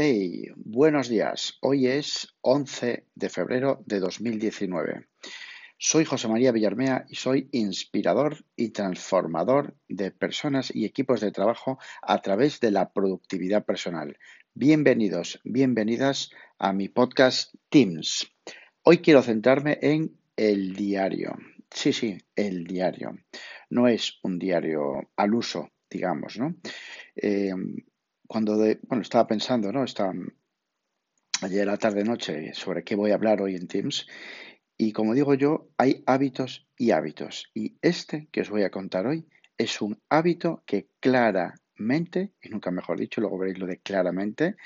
Hey, buenos días. Hoy es 11 de febrero de 2019. Soy José María Villarmea y soy inspirador y transformador de personas y equipos de trabajo a través de la productividad personal. Bienvenidos, bienvenidas a mi podcast Teams. Hoy quiero centrarme en el diario. Sí, sí, el diario. No es un diario al uso, digamos, ¿no? Eh, cuando bueno, estaba pensando, ¿no? Estaba ayer a la tarde noche sobre qué voy a hablar hoy en Teams. Y como digo yo, hay hábitos y hábitos. Y este que os voy a contar hoy es un hábito que claramente, y nunca mejor dicho, luego veréis lo de claramente,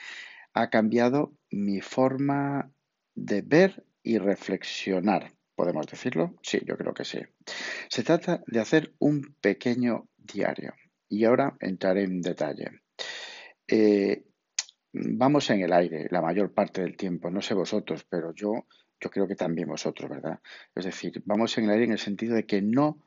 ha cambiado mi forma de ver y reflexionar. ¿Podemos decirlo? Sí, yo creo que sí. Se trata de hacer un pequeño diario. Y ahora entraré en detalle. Eh, vamos en el aire la mayor parte del tiempo, no sé vosotros, pero yo, yo creo que también vosotros, ¿verdad? Es decir, vamos en el aire en el sentido de que no,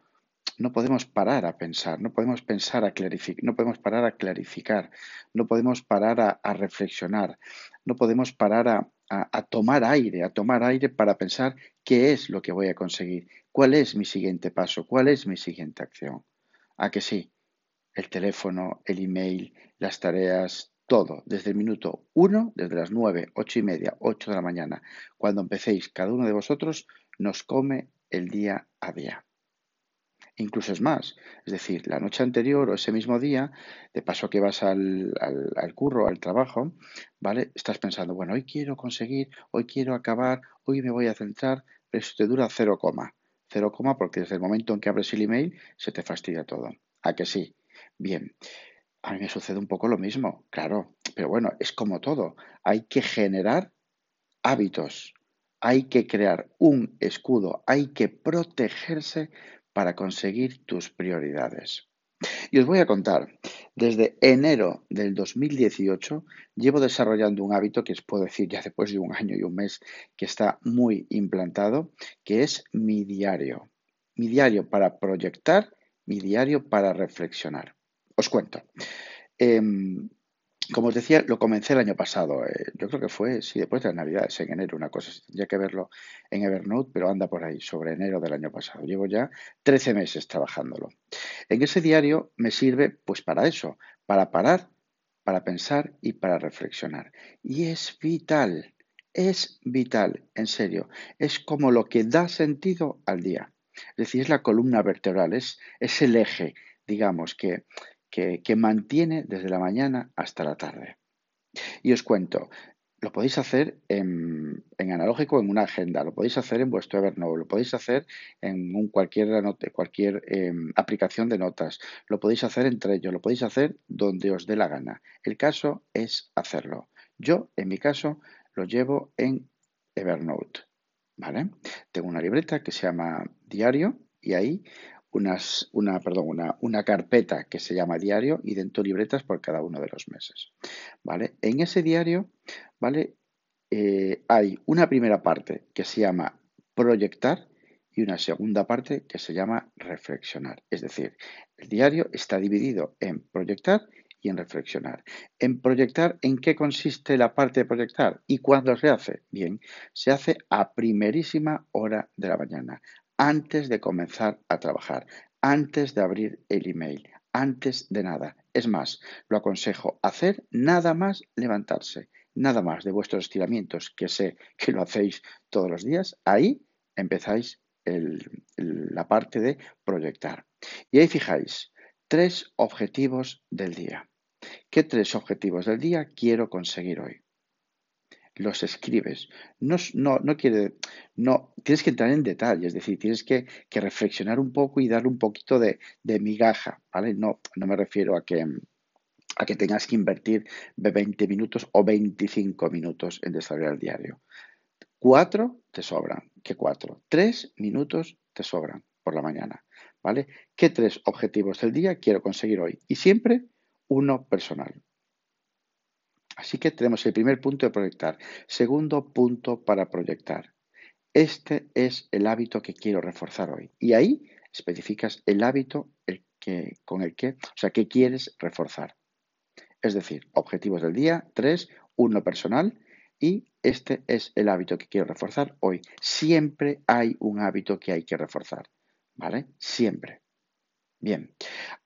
no podemos parar a pensar, no podemos pensar a clarificar, no podemos parar a clarificar, no podemos parar a, reflexionar, no podemos parar a, a, tomar aire, a tomar aire para pensar qué es lo que voy a conseguir, cuál es mi siguiente paso, cuál es mi siguiente acción. ¿A que sí? El teléfono, el email, las tareas, todo, desde el minuto uno, desde las nueve, ocho y media, ocho de la mañana, cuando empecéis cada uno de vosotros, nos come el día a día. Incluso es más, es decir, la noche anterior o ese mismo día, de paso que vas al, al, curro, al trabajo, ¿vale? Estás pensando, bueno, hoy quiero conseguir, hoy quiero acabar, hoy me voy a centrar, pero eso te dura cero coma. Cero coma porque desde el momento en que abres el email se te fastidia todo. ¿A que sí? Bien, a mí me sucede un poco lo mismo, claro, pero bueno, es como todo. Hay que generar hábitos, hay que crear un escudo, hay que protegerse para conseguir tus prioridades. Y os voy a contar, desde enero del 2018 llevo desarrollando un hábito que os puedo decir ya después de un año y un mes que está muy implantado, que es mi diario. Mi diario para proyectar, mi diario para reflexionar. Os cuento. Em, como os decía, lo comencé el año pasado. Eh, yo creo que fue, sí, después de las Navidades, en enero, una cosa. Tendría que verlo en Evernote, pero anda por ahí, sobre enero del año pasado. Llevo ya 13 meses trabajándolo. En ese diario me sirve, pues, para eso, para parar, para pensar y para reflexionar. Y es vital, es vital, en serio. Es como lo que da sentido al día. Es decir, es la columna vertebral, es, es el eje, digamos, que, que, mantiene desde la mañana hasta la tarde. Y os cuento, lo podéis hacer en, analógico en una agenda, lo podéis hacer en vuestro Evernote, lo podéis hacer en un cualquier, cualquier em, aplicación de notas, lo podéis hacer entre ellos, lo podéis hacer donde os dé la gana. El caso es hacerlo. Yo, en mi caso, lo llevo en Evernote. ¿Vale? Tengo una libreta que se llama Diario y ahí una, carpeta que se llama diario y dentro libretas por cada uno de los meses. ¿vale? En ese diario ¿vale? Eh, hay una primera parte que se llama proyectar y una segunda parte que se llama reflexionar. Es decir, el diario está dividido en proyectar y en reflexionar. En proyectar, ¿en qué consiste la parte de proyectar? ¿Y cuándo se hace? Bien, se hace a primerísima hora de la mañana, antes de comenzar a trabajar, antes de abrir el email, antes de nada. Es más, lo aconsejo hacer nada más levantarse, nada más de vuestros estiramientos, que sé que lo hacéis todos los días. Ahí empezáis la parte de proyectar. Y ahí fijáis, tres objetivos del día. ¿Qué tres objetivos del día quiero conseguir hoy? Los escribes. No, no, no quiere, no, tienes que entrar en detalle, es decir, tienes que, reflexionar un poco y darle un poquito de, migaja, ¿vale? No, no me refiero a que, a que tengas que invertir 20 minutos o 25 minutos en desarrollar el diario. Cuatro te sobran. ¿Qué cuatro? Tres minutos te sobran por la mañana, ¿vale? ¿Qué tres objetivos del día quiero conseguir hoy? Y siempre uno personal. Así que tenemos el primer punto de proyectar. Segundo punto para proyectar. Este es el hábito que quiero reforzar hoy. Y ahí especificas el hábito que, con el que, o sea, que quieres reforzar. Es decir, objetivos del día, tres, uno personal y este es el hábito que quiero reforzar hoy. Siempre hay un hábito que hay que reforzar, ¿vale? Siempre. Bien,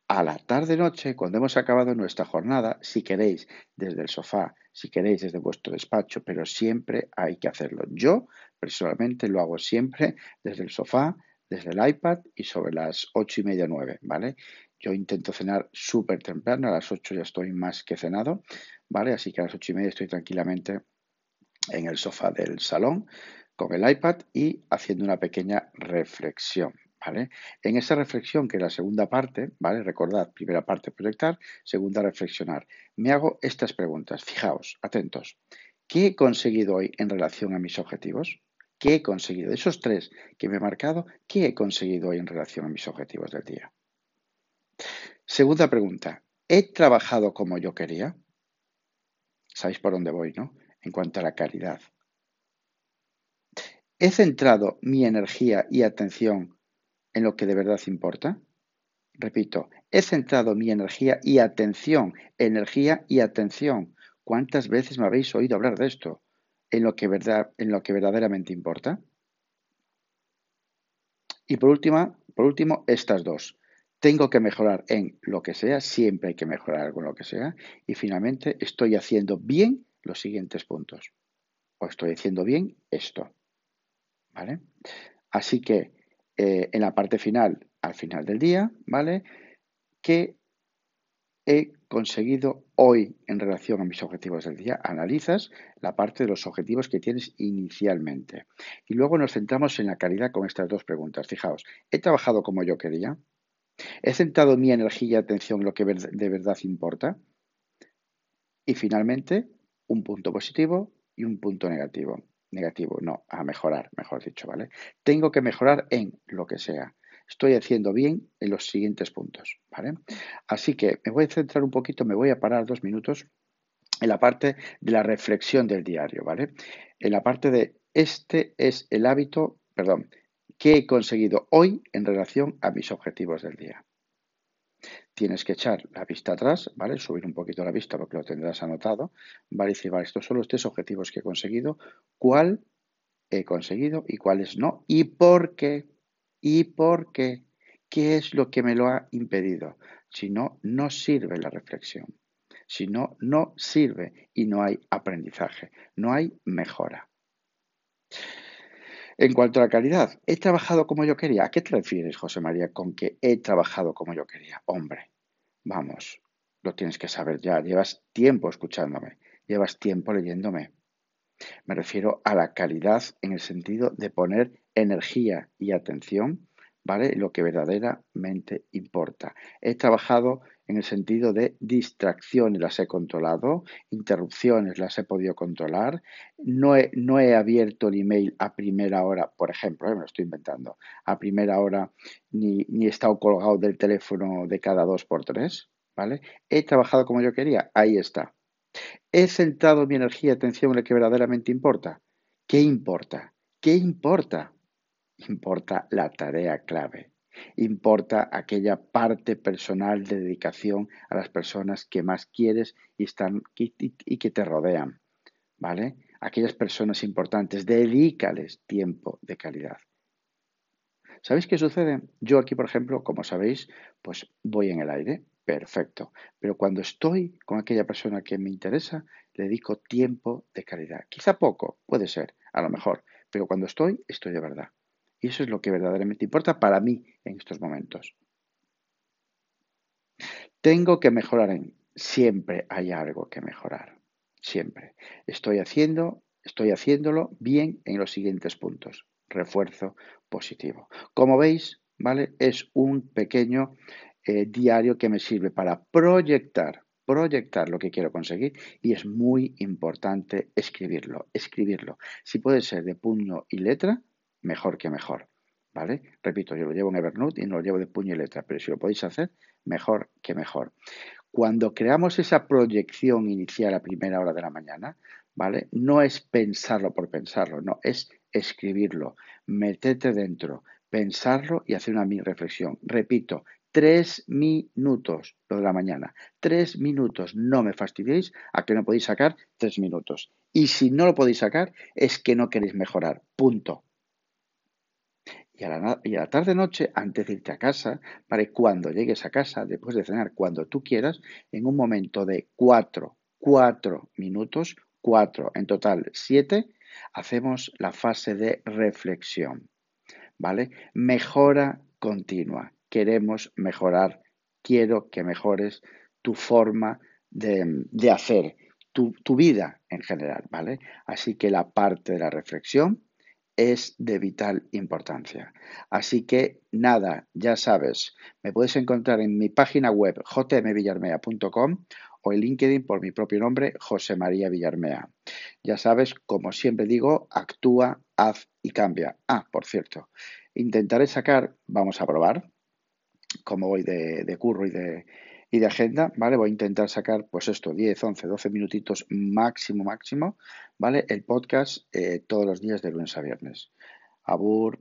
a la tarde-noche, cuando hemos acabado nuestra jornada, si queréis desde el sofá, si queréis desde vuestro despacho, pero siempre hay que hacerlo. Yo personalmente lo hago siempre desde el sofá, desde el iPad y sobre las ocho y media, nueve, ¿vale? Yo intento cenar súper temprano, a las ocho ya estoy más que cenado, ¿vale? Así que a las ocho y media estoy tranquilamente en el sofá del salón con el iPad y haciendo una pequeña reflexión, En esa reflexión, que es la segunda parte, ¿vale? Recordad, primera parte proyectar, segunda reflexionar. Me hago estas preguntas. Fijaos, atentos. ¿Qué he conseguido hoy en relación a mis objetivos? ¿Qué he conseguido? Esos tres que me he marcado, ¿qué he conseguido hoy en relación a mis objetivos del día? Segunda pregunta. ¿He trabajado como yo quería? ¿Sabéis por dónde voy, no? En cuanto a la calidad. ¿He centrado mi energía y atención en lo que de verdad importa? Repito, he centrado mi energía y atención, energía y atención. ¿Cuántas veces me habéis oído hablar de esto? En lo que, verdad, en lo que verdaderamente importa. Y por, última, por último, estas dos. Tengo que mejorar en lo que sea, siempre hay que mejorar en lo que sea. Y finalmente, estoy haciendo bien los siguientes puntos. O estoy haciendo bien esto. ¿Vale? Así que eh, en la parte final, al final del día, ¿vale? ¿Qué he conseguido hoy en relación a mis objetivos del día? Analizas la parte de los objetivos que tienes inicialmente. Y luego nos centramos en la calidad con estas dos preguntas. Fijaos, ¿he trabajado como yo quería? ¿He centrado mi energía y atención en lo que de verdad importa? Y finalmente, un punto positivo y un punto negativo negativo, no, a mejorar, mejor dicho, ¿vale? Tengo que mejorar en lo que sea. Estoy haciendo bien en los siguientes puntos, ¿vale? Así que me voy a centrar un poquito, me voy a parar dos minutos en la parte de la reflexión del diario, ¿vale? En la parte de este es el hábito, perdón, que he conseguido hoy en relación a mis objetivos del día tienes que echar la vista atrás, ¿vale? Subir un poquito la vista porque lo tendrás anotado, ¿vale? Y decir, vale, estos son los tres objetivos que he conseguido, ¿cuál he conseguido y cuáles no? ¿Y por qué? ¿Y por qué? ¿Qué es lo que me lo ha impedido? Si no, no sirve la reflexión. Si no, no sirve y no hay aprendizaje, no hay mejora. En cuanto a la calidad, ¿he trabajado como yo quería? ¿A qué te refieres, José María, con que he trabajado como yo quería? Hombre, vamos, lo tienes que saber ya. Llevas tiempo escuchándome, llevas tiempo leyéndome. Me refiero a la calidad en el sentido de poner energía y atención ¿vale? Lo que verdaderamente importa. He trabajado en el sentido de distracciones las he controlado, interrupciones las he podido controlar, no he, no he abierto el email a primera hora, por ejemplo, eh, me lo estoy inventando, a primera hora ni, ni he estado colgado del teléfono de cada dos por tres, ¿vale? He trabajado como yo quería, ahí está. He centrado mi energía y atención en lo que verdaderamente importa. ¿Qué importa? ¿Qué importa? importa la tarea clave, importa aquella parte personal de dedicación a las personas que más quieres y, están, y, que te rodean, ¿vale? Aquellas personas importantes, dedícales tiempo de calidad. ¿Sabéis qué sucede? Yo aquí, por ejemplo, como sabéis, pues voy en el aire, perfecto. Pero cuando estoy con aquella persona que me interesa, le dedico tiempo de calidad. Quizá poco, puede ser, a lo mejor, pero cuando estoy, estoy de verdad. Y eso es lo que verdaderamente importa para mí en estos momentos. Tengo que mejorar en... Siempre hay algo que mejorar. Siempre. Estoy haciendo, estoy haciéndolo bien en los siguientes puntos. Refuerzo positivo. Como veis, ¿vale? Es un pequeño eh, diario que me sirve para proyectar, proyectar lo que quiero conseguir y es muy importante escribirlo, escribirlo. Si puede ser de puño y letra, mejor que mejor. ¿Vale? Repito, yo lo llevo en Evernote y no lo llevo de puño y letra, pero si lo podéis hacer, mejor que mejor. Cuando creamos esa proyección inicial a primera hora de la mañana, ¿vale? No es pensarlo por pensarlo, no, es escribirlo, meterte dentro, pensarlo y hacer una mini reflexión. Repito, Tres minutos, lo de la mañana. Tres minutos. No me fastidiéis a que no podéis sacar tres minutos. Y si no lo podéis sacar, es que no queréis mejorar. Punto. Y a, la, tarde-noche, antes de irte a casa, para cuando llegues a casa, después de cenar, cuando tú quieras, en un momento de cuatro, cuatro minutos, cuatro, en total siete, hacemos la fase de reflexión. ¿Vale? Mejora continua queremos mejorar, quiero que mejores tu forma de, hacer, tu, tu, vida en general, ¿vale? Así que la parte de la reflexión es de vital importancia. Así que nada, ya sabes, me puedes encontrar en mi página web jmvillarmea.com o en LinkedIn por mi propio nombre, José María Villarmea. Ya sabes, como siempre digo, actúa, haz y cambia. Ah, por cierto, intentaré sacar, vamos a probar, como voy de, curro y de, y de agenda, ¿vale? Voy a intentar sacar, pues esto, 10, 11, 12 minutitos máximo, máximo, ¿vale? El podcast eh, todos los días de lunes a viernes. Abur.